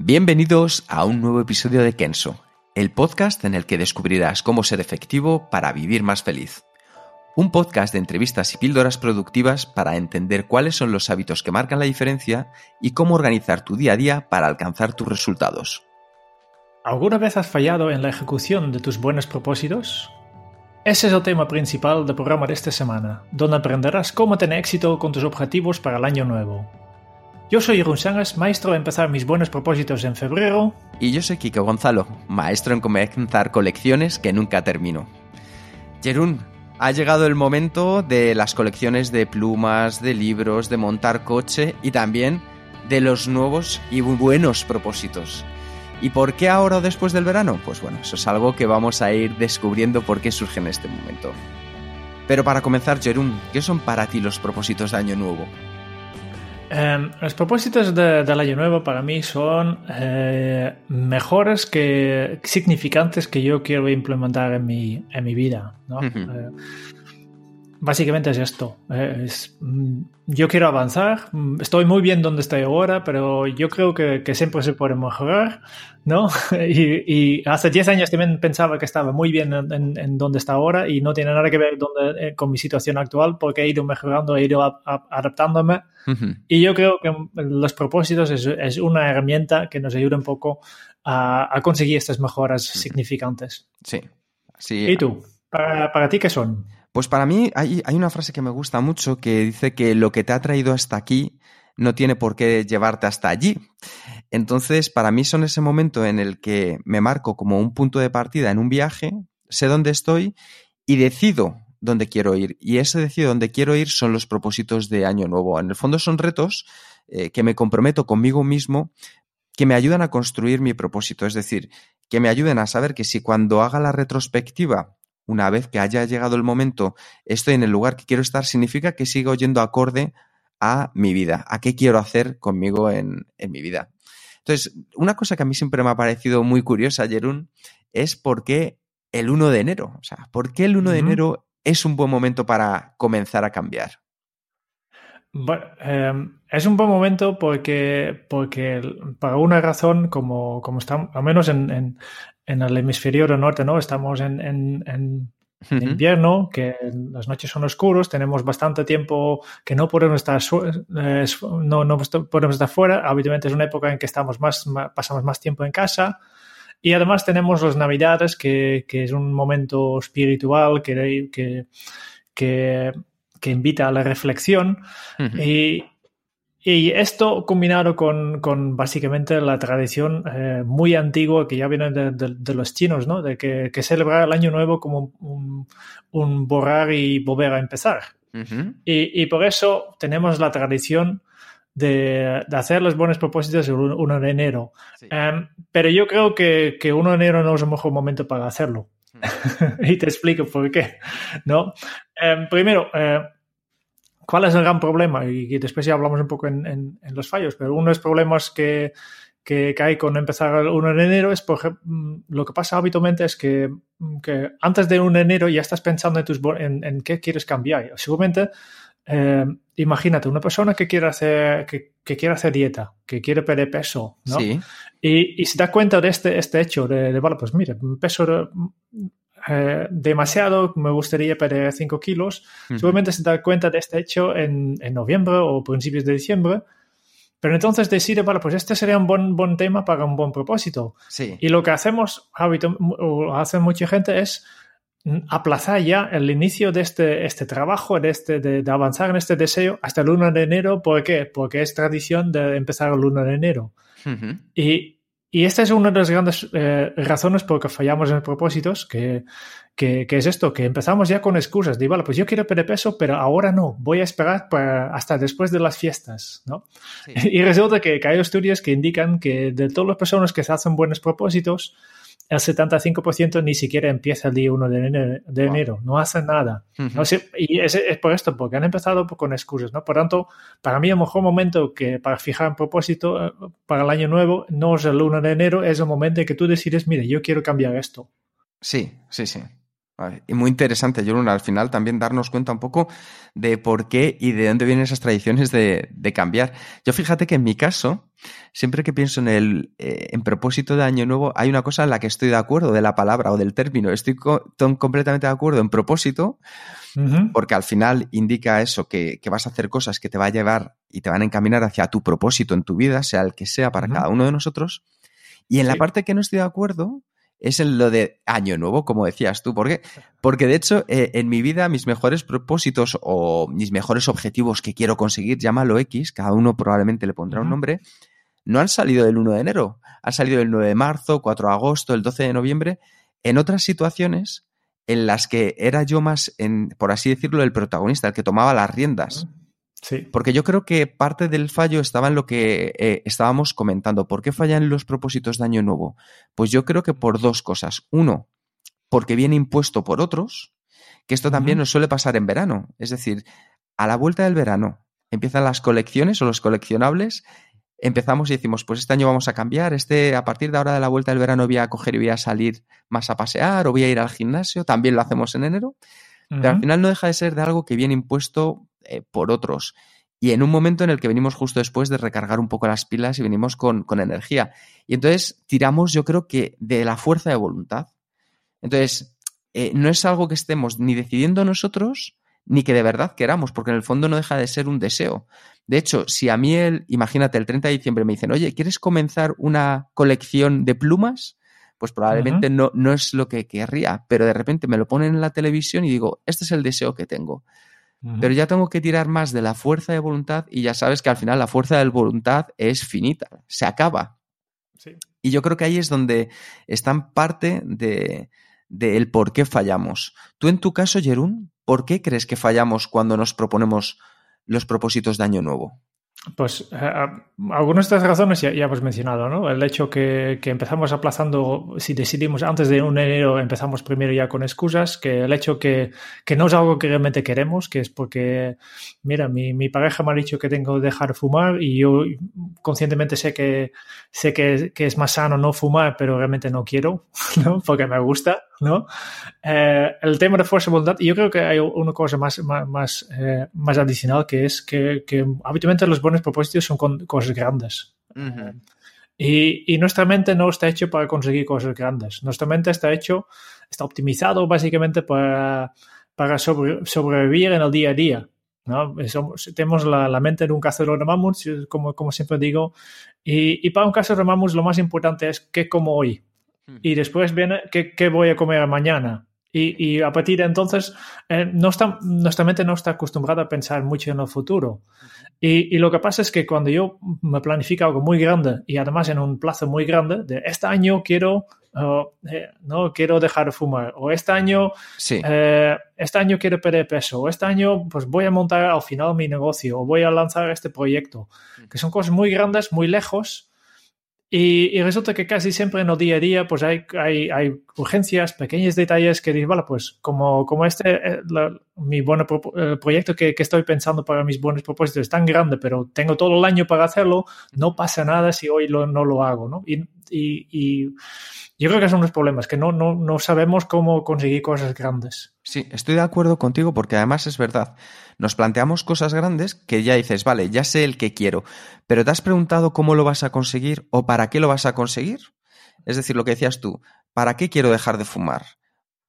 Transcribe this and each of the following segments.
Bienvenidos a un nuevo episodio de Kenso, el podcast en el que descubrirás cómo ser efectivo para vivir más feliz. Un podcast de entrevistas y píldoras productivas para entender cuáles son los hábitos que marcan la diferencia y cómo organizar tu día a día para alcanzar tus resultados. ¿Alguna vez has fallado en la ejecución de tus buenos propósitos? Ese es el tema principal del programa de esta semana, donde aprenderás cómo tener éxito con tus objetivos para el año nuevo. Yo soy Jeroen Sangas, maestro de empezar mis buenos propósitos en febrero. Y yo soy Kiko Gonzalo, maestro en comenzar colecciones que nunca termino. Jerún, ha llegado el momento de las colecciones de plumas, de libros, de montar coche y también de los nuevos y buenos propósitos. ¿Y por qué ahora o después del verano? Pues bueno, eso es algo que vamos a ir descubriendo por qué surge en este momento. Pero para comenzar, Jerún, ¿qué son para ti los propósitos de Año Nuevo? Eh, los propósitos de, del año nuevo para mí son eh, mejores que significantes que yo quiero implementar en mi, en mi vida. ¿no? eh, básicamente es esto. eh, es, mm, yo quiero avanzar. mm, Estoy muy bien donde estoy ahora, pero yo creo que, que siempre se puede mejorar. ¿no? y, y hace 10 años también pensaba que estaba muy bien en, en- en donde está ahora y no tiene nada que ver donde- eh, con mi situación actual porque he ido mejorando, he ido a- a- adaptándome. Y yo creo que los propósitos es, es una herramienta que nos ayuda un poco a, a conseguir estas mejoras significantes. Sí. sí. ¿Y tú? ¿Para, para ti qué son? Pues para mí hay, hay una frase que me gusta mucho que dice que lo que te ha traído hasta aquí no tiene por qué llevarte hasta allí. Entonces, para mí son ese momento en el que me marco como un punto de partida en un viaje, sé dónde estoy y decido dónde quiero ir. Y ese decido dónde quiero ir son los propósitos de Año Nuevo. En el fondo son retos eh, que me comprometo conmigo mismo que me ayudan a construir mi propósito. Es decir, que me ayuden a saber que si cuando haga la retrospectiva una vez que haya llegado el momento, estoy en el lugar que quiero estar, significa que sigo yendo acorde a mi vida, a qué quiero hacer conmigo en, en mi vida. Entonces, una cosa que a mí siempre me ha parecido muy curiosa, Jerún, es por qué el 1 de enero. O sea, ¿por qué el 1 de enero es un buen momento para comenzar a cambiar? Bueno, eh, es un buen momento porque, porque para una razón, como, como estamos, al menos en, en, en el hemisferio norte, ¿no? Estamos en, en, en Ujú. invierno, que las noches son oscuros, tenemos bastante tiempo que no podemos estar, eh, no, no podemos estar fuera. Habitualmente es una época en que estamos más, ma- pasamos más tiempo en casa. Y además tenemos las Navidades, que, que es un momento espiritual que, que, que, que invita a la reflexión. Y, y esto combinado con, con básicamente la tradición eh, muy antigua que ya viene de, de- de los chinos, ¿no? De que, que celebrar el año nuevo como un, un borrar y volver a empezar. Y, y por eso tenemos la tradición de, de hacer los buenos propósitos el 1 de enero. Sí. Em, pero yo creo que, que 1 de enero no es el mejor momento para hacerlo. y te explico por qué. ¿no? Em, primero, eh, ¿cuál es el gran problema? Y, y después ya hablamos un poco en, en- en los fallos, pero uno de los problemas que, que, que hay con empezar el 1 de enero es, por ejemplo, mm, lo que pasa habitualmente es que, mm, que antes de 1 de enero ya estás pensando en, tus, en, en qué quieres cambiar. Seguramente, eh, imagínate, una persona que quiere hacer, que, que quiere hacer dieta, que quiere perder peso, ¿no? Sí. Y, y se da cuenta de este, este hecho, de, de, vale, pues mire, peso de- eh, demasiado, me gustaría perder 5 kilos. Ujú. Seguramente se da cuenta de este hecho en, en noviembre o principios de diciembre. Pero entonces decide, vale, pues este sería un buen, buen tema para un buen propósito. Sí. Y lo que hacemos, habito- o hace mucha gente, es aplazar ya el inicio de este, este trabajo, de, este, de, de avanzar en este deseo hasta el 1 de enero. ¿Por qué? Porque es tradición de empezar el 1 de enero. Y, y esta es una de las grandes eh, razones por que fallamos en propósitos, que, que, es esto, que empezamos ya con excusas de, vale, pues yo quiero perder peso, pero ahora no, voy a esperar para hasta después de las fiestas, ¿no? Y resulta que, que, hay estudios que indican que de todas las personas que se hacen buenos propósitos, el 75% ni siquiera empieza el día 1 de enero, no hace nada. no sé, y es, es, por esto, porque han empezado con excusas, ¿no? Por tanto, para mí el mejor momento que para fijar un propósito eh, para el año nuevo no es el 1 de enero, es el momento en que tú decides, mire, yo quiero cambiar esto. Sí, sí, sí. Y muy interesante, Jorun, al final también darnos cuenta un poco de por qué y de dónde vienen esas tradiciones de, cambiar. Yo fíjate que en mi caso, siempre que pienso en el eh, en propósito de Año Nuevo, hay una cosa en la que estoy de acuerdo, de la palabra o del término. Estoy completamente de acuerdo en propósito, porque al final indica eso, que, vas a hacer cosas que te va a llevar y te van a encaminar hacia tu propósito en tu vida, sea el que sea para cada uno de nosotros. Y en la parte que no estoy de acuerdo, es en lo de año nuevo, como decías tú. ¿Por qué? Porque de hecho, eh, en mi vida, mis mejores propósitos o mis mejores objetivos que quiero conseguir, llámalo X, cada uno probablemente le pondrá un nombre, no han salido del 1 de enero, han salido el 9 de marzo, 4 de agosto, el 12 de noviembre, en otras situaciones en las que era yo más, en, por así decirlo, el protagonista, el que tomaba las riendas. Sí. Porque yo creo que parte del fallo estaba en lo que eh, estábamos comentando. ¿Por qué fallan los propósitos de Año Nuevo? Pues yo creo que por dos cosas. Uno, porque viene impuesto por otros, que esto también nos suele pasar en verano. Es decir, a la vuelta del verano empiezan las colecciones o los coleccionables. Empezamos y decimos, pues este año vamos a cambiar, este, a partir de ahora de la vuelta del verano voy a coger y voy a salir más a pasear o voy a ir al gimnasio, también lo hacemos en enero. Pero al final no deja de ser de algo que viene impuesto eh, por otros. Y en un momento en el que venimos justo después de recargar un poco las pilas y venimos con, energía. Y entonces tiramos, yo creo que, de la fuerza de voluntad. Entonces, eh, no es algo que estemos ni decidiendo nosotros, ni que de verdad queramos, porque en el fondo no deja de ser un deseo. De hecho, si a mí, el, imagínate, el 30 de diciembre me dicen, oye, ¿quieres comenzar una colección de plumas? Pues probablemente no, no es lo que querría, pero de repente me lo ponen en la televisión y digo, este es el deseo que tengo. Pero ya tengo que tirar más de la fuerza de voluntad y ya sabes que al final la fuerza de voluntad es finita, se acaba. Y yo creo que ahí es donde está parte de, el por qué fallamos. Tú en tu caso, Jerún, ¿por qué crees que fallamos cuando nos proponemos los propósitos de Año Nuevo? Pues eh, algunas de estas razones ya, hemos mencionado, ¿no? El hecho que, que, empezamos aplazando, si decidimos antes de un enero, empezamos primero ya con excusas, que el hecho que, que no es algo que realmente queremos, que es porque, mira, mi, mi, pareja me ha dicho que tengo que dejar de fumar y yo conscientemente sé que sé que, que es más sano no fumar, pero realmente no quiero, ¿no? Porque me gusta. ¿No? Eh, el tema de fuerza de voluntad, yo creo que hay una cosa más, más, eh, más, adicional que es que, que, habitualmente los buenos propósitos son con cosas grandes. y, y, nuestra mente no está hecho para conseguir cosas grandes. Nuestra mente está hecho, está optimizado básicamente para, para sobrevivir en el día a día. ¿no? tenemos la, la, mente de un cazador de mamuts, como, como siempre digo, y, y para un cazador de mamuts lo más importante es qué como hoy. Y después viene qué, voy a comer mañana. Y, a partir de entonces, eh, no está, nuestra mente no está acostumbrada a pensar mucho en el futuro. Y, lo que pasa es que cuando yo me planifico algo muy grande y además en un plazo muy grande, de este año quiero, eh, no quiero dejar de fumar, o este año, eh, este año quiero perder peso, o este año pues voy a montar al final mi negocio, o voy a lanzar este proyecto, que son cosas muy grandes, muy lejos, y, resulta que casi siempre en el día a día pues hay, hay, hay urgencias, pequeños detalles que dicen, vale, pues como, como este, eh, mi buen proyecto que, que, estoy pensando para mis buenos propósitos es tan grande, pero tengo todo el año para hacerlo, no pasa nada si hoy lo, no lo hago, ¿no? Y, y, y yo creo que son los problemas, que no, no, no sabemos cómo conseguir cosas grandes. Sí, estoy de acuerdo contigo porque además es verdad. Nos planteamos cosas grandes que ya dices, vale, ya sé el que quiero, pero ¿te has preguntado cómo lo vas a conseguir o para qué lo vas a conseguir? Es decir, lo que decías tú, ¿para qué quiero dejar de fumar?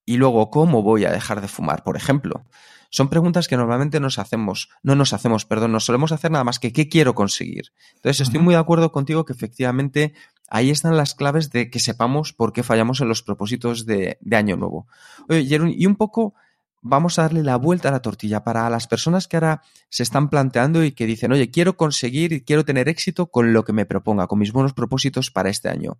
Y luego, ¿cómo voy a dejar de fumar, por ejemplo? Son preguntas que normalmente nos hacemos, no nos hacemos, perdón, nos solemos hacer nada más que qué quiero conseguir. Entonces, estoy muy de acuerdo contigo que efectivamente ahí están las claves de que sepamos por qué fallamos en los propósitos de, Año Nuevo. Oye, y un poco vamos a darle la vuelta a la tortilla para las personas que ahora se están planteando y que dicen, oye, quiero conseguir y quiero tener éxito con lo que me proponga, con mis buenos propósitos para este año.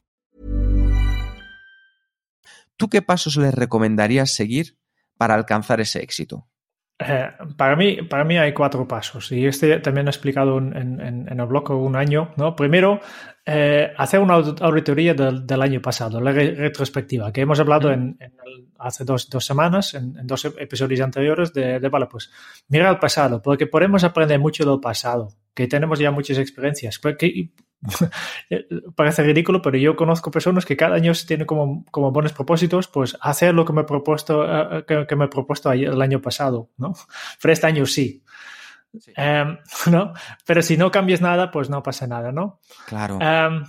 ¿Tú qué pasos les recomendarías seguir para alcanzar ese éxito? Eh, para, mí, para mí hay cuatro pasos y este también he explicado en, en, en el blog un año. ¿no? Primero, eh, hacer una auditoría del, del, año pasado, la re retrospectiva, que hemos hablado en, en el, hace dos, dos semanas, en, dos episodios anteriores, de, de, vale, pues mira el pasado, porque podemos aprender mucho del pasado, que tenemos ya muchas experiencias. parece ridículo, pero yo conozco personas que cada año tienen como, como buenos propósitos, pues hacer lo que me he propuesto, uh, que, que, me he propuesto el año pasado, ¿no? Pero este año sí. sí. Um, ¿no? Pero si no cambias nada, pues no pasa nada, ¿no? Claro. Um,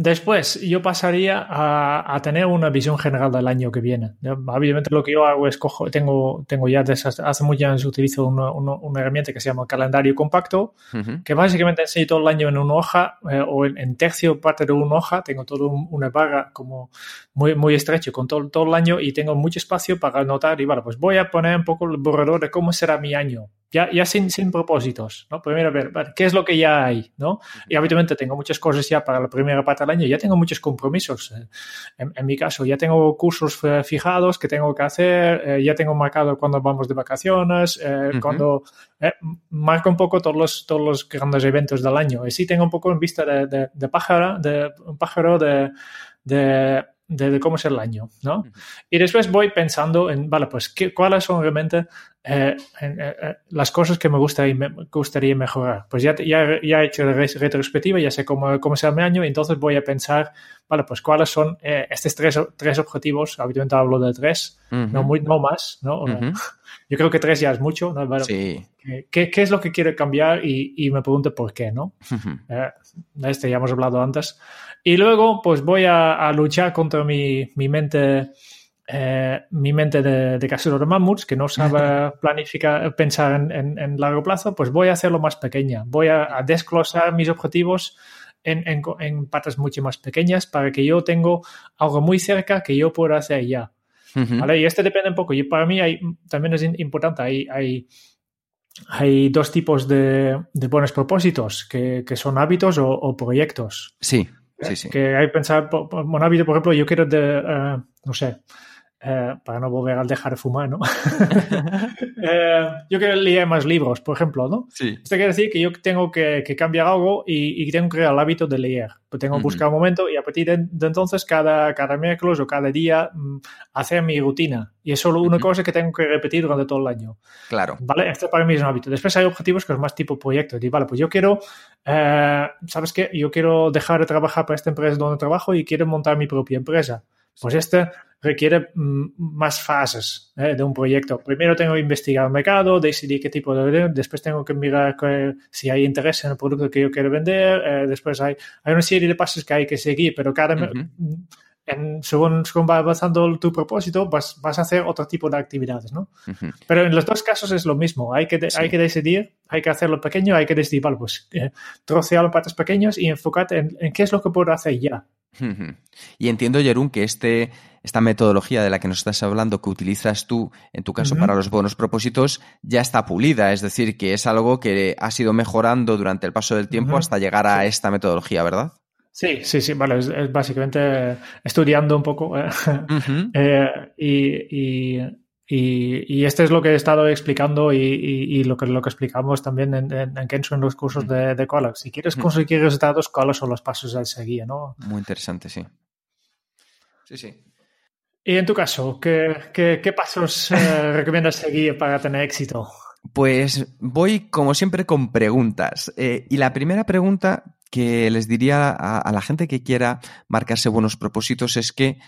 Después, yo pasaría a, a, tener una visión general del año que viene. Obviamente, lo que yo hago es cojo, tengo, tengo ya desde hace muchos años utilizo una, una, una, herramienta que se llama calendario compacto, uh -huh. que básicamente enseño todo el año en una hoja eh, o en, en, tercio parte de una hoja. Tengo todo un, una barra como muy, muy estrecho con todo, todo el año y tengo mucho espacio para anotar. Y bueno, pues voy a poner un poco el borrador de cómo será mi año ya, ya sin, sin propósitos, ¿no? Primero ver, ver, qué es lo que ya hay, ¿no? Y habitualmente tengo muchas cosas ya para la primera parte del año, ya tengo muchos compromisos. En, en mi caso, ya tengo cursos fijados que tengo que hacer, eh, ya tengo marcado cuando vamos de vacaciones, eh, uh -huh. cuando eh, marco un poco todos los, todos los grandes eventos del año. Y sí tengo un poco en vista de, de, de pájaro, de un pájaro de, de de, de, cómo es el año, ¿no? Uh -huh. Y después voy pensando en, vale, pues, ¿qué, ¿cuáles son realmente eh, eh, las cosas que me gustaría, me gustaría mejorar? Pues ya, ya, ya he hecho la retrospectiva, ya sé cómo, cómo será mi año, y entonces voy a pensar, vale, pues, ¿cuáles son eh, estos tres, tres objetivos? Habitualmente hablo de tres, uh -huh. no, muy, no más, ¿no? Uh -huh. Yo creo que tres ya es mucho, ¿no? Bueno, sí. ¿qué, ¿qué, es lo que quiero cambiar? Y, y me pregunto por qué, ¿no? de este ya hemos hablado antes. Y luego, pues voy a, a luchar contra mi, mi mente, eh, mi mente de, de casero de mamuts, que no sabe planificar, pensar en, en, en, largo plazo, pues voy a hacerlo más pequeña. Voy a, a desglosar mis objetivos en, en, partes mucho más pequeñas para que yo tenga algo muy cerca que yo pueda hacer ya. Uh -huh. ¿Vale? Y este depende un poco. Y para mí hay, también es importante, hay, hay hay dos tipos de, de buenos propósitos, que, que son hábitos o, o proyectos. Sí, sí, sí. Que hay que pensar, un hábito, por ejemplo, yo quiero, de, uh, no sé, uh, para no volver al dejar de fumar, ¿no? uh, yo quiero leer más libros, por ejemplo, ¿no? Sí. Esto quiere decir que yo tengo que, que cambiar algo y, y, tengo que crear el hábito de leer. Pues tengo que buscar uh -huh. un momento y a partir de, de, entonces, cada, cada miércoles o cada día, um, hacer mi rutina. Y es solo una uh -huh. cosa que tengo que repetir durante todo el año. Claro. ¿Vale? Este para mí es un hábito. Después hay objetivos que es más tipo proyecto. Y vale, pues yo quiero, eh, ¿sabes qué? Yo quiero dejar de trabajar para esta empresa donde trabajo y quiero montar mi propia empresa. Pues este requiere mm, más fases ¿eh? de un proyecto. Primero tengo que investigar el mercado, decidir qué tipo de... Después tengo que mirar que, si hay interés en el producto que yo quiero vender. Eh, después hay, hay una serie de pasos que hay que seguir, pero cada... En, según, según, va avanzando tu propósito, vas, vas, a hacer otro tipo de actividades, ¿no? Uh -huh. Pero en los dos casos es lo mismo. Hay que, de, sí. hay que decidir, hay que hacerlo pequeño, hay que decidir, vale, pues eh, trocearlo partes pequeñas y enfocarte en, en, qué es lo que puedo hacer ya. Uh -huh. Y entiendo, Jerún, que este, esta metodología de la que nos estás hablando, que utilizas tú, en tu caso, uh -huh. para los buenos propósitos, ya está pulida. Es decir, que es algo que has ido mejorando durante el paso del tiempo hasta llegar a esta metodología, ¿verdad? Sí, sí, sí, vale, es, básicamente estudiando un poco y y, y, este es lo que he estado explicando y, y, lo, que, lo que explicamos también en, en, en Kenzo en los cursos mm. de, de Si quieres mm. conseguir resultados, ¿cuáles son los pasos a seguir? ¿no? Muy interesante, sí. Sí, sí. Y en tu caso, ¿qué, qué, qué pasos eh, recomiendas seguir para tener éxito? Pues voy, como siempre, con preguntas. Eh, y la primera pregunta que les diría a, la gente que quiera marcarse buenos propósitos es que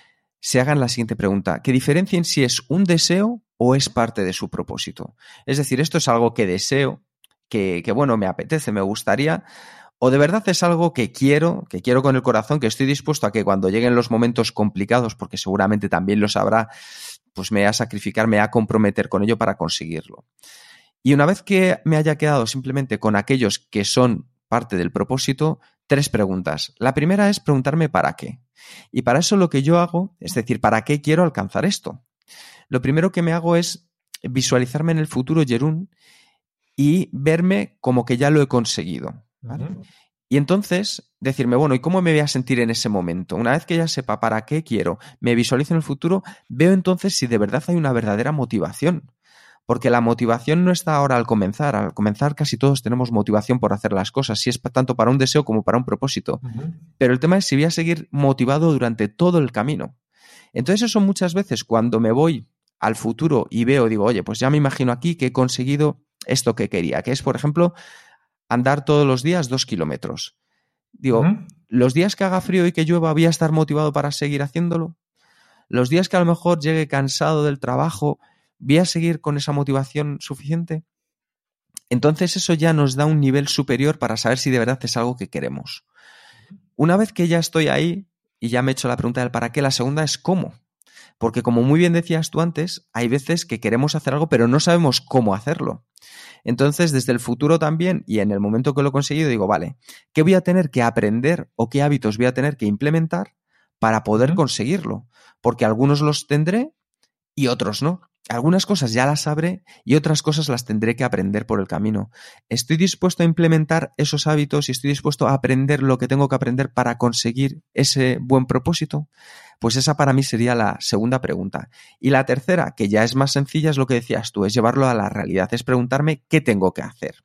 se hagan la siguiente pregunta, que diferencien si es un deseo o es parte de su propósito. Es decir, esto es algo que deseo, que, que, bueno, me apetece, me gustaría, o de verdad es algo que quiero, que quiero con el corazón, que estoy dispuesto a que cuando lleguen los momentos complicados, porque seguramente también lo sabrá, pues me a sacrificar, me a comprometer con ello para conseguirlo. Y una vez que me haya quedado simplemente con aquellos que son parte del propósito, tres preguntas. La primera es preguntarme para qué. Y para eso lo que yo hago, es decir, ¿para qué quiero alcanzar esto? Lo primero que me hago es visualizarme en el futuro, Jerún, y verme como que ya lo he conseguido. Y entonces decirme, bueno, ¿y cómo me voy a sentir en ese momento? Una vez que ya sepa para qué quiero, me visualizo en el futuro, veo entonces si de verdad hay una verdadera motivación. Porque la motivación no está ahora al comenzar. Al comenzar casi todos tenemos motivación por hacer las cosas, si es tanto para un deseo como para un propósito. Pero el tema es si voy a seguir motivado durante todo el camino. Entonces eso muchas veces cuando me voy al futuro y veo, digo, oye, pues ya me imagino aquí que he conseguido esto que quería, que es, por ejemplo, andar todos los días dos kilómetros. Digo, los días que haga frío y que llueva voy a estar motivado para seguir haciéndolo. Los días que a lo mejor llegue cansado del trabajo ¿Voy a seguir con esa motivación suficiente? Entonces eso ya nos da un nivel superior para saber si de verdad es algo que queremos. Una vez que ya estoy ahí y ya me he hecho la pregunta del para qué, la segunda es cómo. Porque como muy bien decías tú antes, hay veces que queremos hacer algo pero no sabemos cómo hacerlo. Entonces, desde el futuro también y en el momento que lo he conseguido, digo, vale, ¿qué voy a tener que aprender o qué hábitos voy a tener que implementar para poder conseguirlo? Porque algunos los tendré y otros no algunas cosas ya las sabré y otras cosas las tendré que aprender por el camino. ¿Estoy dispuesto a implementar esos hábitos y estoy dispuesto a aprender lo que tengo que aprender para conseguir ese buen propósito? Pues esa para mí sería la segunda pregunta. Y la tercera, que ya es más sencilla, es lo que decías tú, es llevarlo a la realidad, es preguntarme qué tengo que hacer.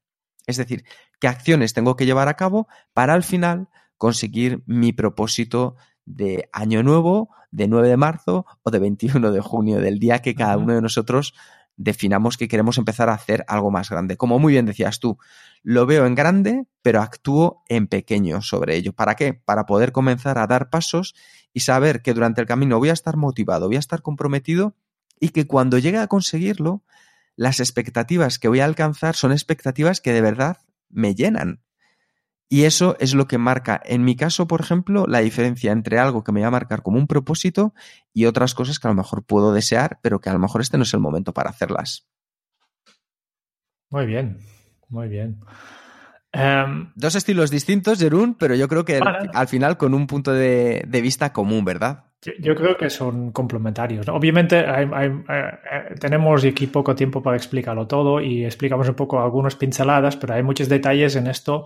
Es decir, qué acciones tengo que llevar a cabo para al final conseguir mi propósito de Año Nuevo, de 9 de marzo o de 21 de junio, del día que cada uno de nosotros definamos que queremos empezar a hacer algo más grande. Como muy bien decías tú, lo veo en grande, pero actúo en pequeño sobre ello. ¿Para qué? Para poder comenzar a dar pasos y saber que durante el camino voy a estar motivado, voy a estar comprometido y que cuando llegue a conseguirlo, las expectativas que voy a alcanzar son expectativas que de verdad me llenan. Y eso es lo que marca, en mi caso, por ejemplo, la diferencia entre algo que me va a marcar como un propósito y otras cosas que a lo mejor puedo desear, pero que a lo mejor este no es el momento para hacerlas. Muy bien, muy bien. Em, Dos estilos distintos, Jerún, pero yo creo que al final con un punto de, vista común, ¿verdad? Yo creo que son complementarios. Obviamente eh, eh, tenemos aquí poco tiempo para explicarlo todo y explicamos un poco algunas pinceladas, pero hay muchos detalles en esto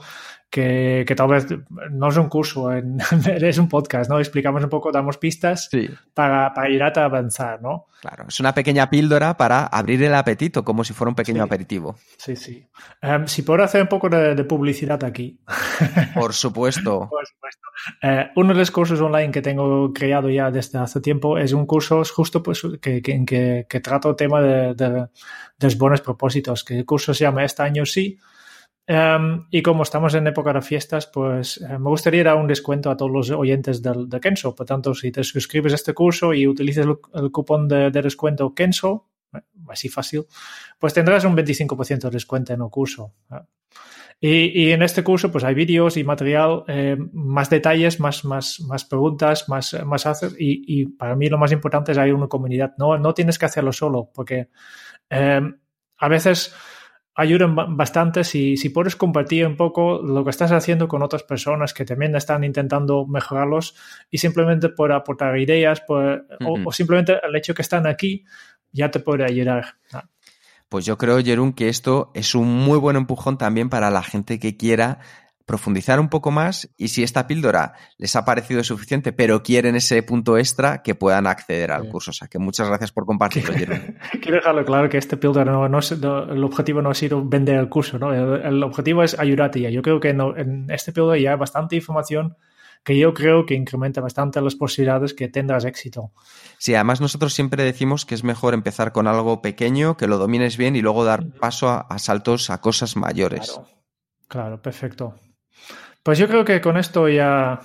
que, que, tal vez no es un curso, es un podcast, ¿no? Explicamos un poco, damos pistas para, para, ir a avanzar, ¿no? Claro, es una pequeña píldora para abrir el apetito, como si fuera un pequeño aperitivo. Sí, sí. Um, si puedo hacer un poco de, publicidad aquí. Por supuesto. Por supuesto. Uh, uno de los cursos online que tengo creado ya desde hace tiempo es un curso justo pues, que, que, que, el tema de, de, de los buenos propósitos, que el curso se llama Este año sí, Um, y como estamos en época de fiestas, pues eh, me gustaría dar un descuento a todos los oyentes del, de Kenso. Por tanto, si te suscribes a este curso y utilizas el, cupón de, descuento Kenso, eh, así fácil, pues tendrás un 25% de descuento en el curso. Y, y, en este curso pues hay vídeos y material, eh, más detalles, más, más, más preguntas, más, más hacer. Y, y, para mí lo más importante es hay una comunidad. No, no tienes que hacerlo solo, porque a veces ayudan bastante si, si puedes compartir un poco lo que estás haciendo con otras personas que también están intentando mejorarlos y simplemente por aportar ideas o, simplemente el hecho que están aquí ya te puede ayudar. Pues yo creo, Jerún, que esto es un muy buen empujón también para la gente que quiera profundizar un poco más y si esta píldora les ha parecido suficiente, pero quieren ese punto extra, que puedan acceder al curso. O sea, que muchas gracias por compartirlo, Quiero dejarlo claro que este píldora no, no, el objetivo no ha sido vender el curso, ¿no? El, objetivo es ayudarte ya. Yo creo que en este píldora ya hay bastante información que yo creo que incrementa bastante las posibilidades que tendrás éxito. Sí, además nosotros siempre decimos que es mejor empezar con algo pequeño, que lo domines bien y luego dar paso a, saltos a cosas mayores. Claro, perfecto. Pues yo creo que con esto ya,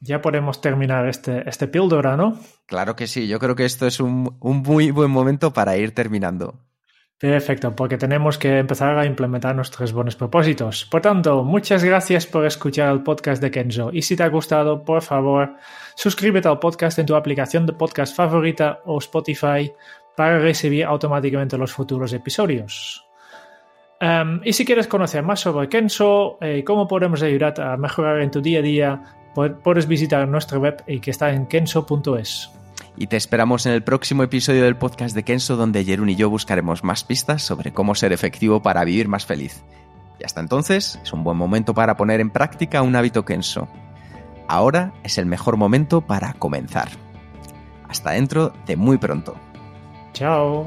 ya podemos terminar este, este píldora, ¿no? Claro que sí, yo creo que esto es un, un muy buen momento para ir terminando. Perfecto, porque tenemos que empezar a implementar nuestros buenos propósitos. Por tanto, muchas gracias por escuchar el podcast de Kenzo. Y si te ha gustado, por favor, suscríbete al podcast en tu aplicación de podcast favorita o Spotify para recibir automáticamente los futuros episodios. Em, y si quieres conocer más sobre Kenzo y eh, cómo podemos ayudarte a mejorar en tu día a día, puedes visitar nuestra web y que está en kenzo.es y te esperamos en el próximo episodio del podcast de Kenso donde Jerun y yo buscaremos más pistas sobre cómo ser efectivo para vivir más feliz. Y hasta entonces es un buen momento para poner en práctica un hábito Kenso. Ahora es el mejor momento para comenzar. Hasta dentro de muy pronto. Chao.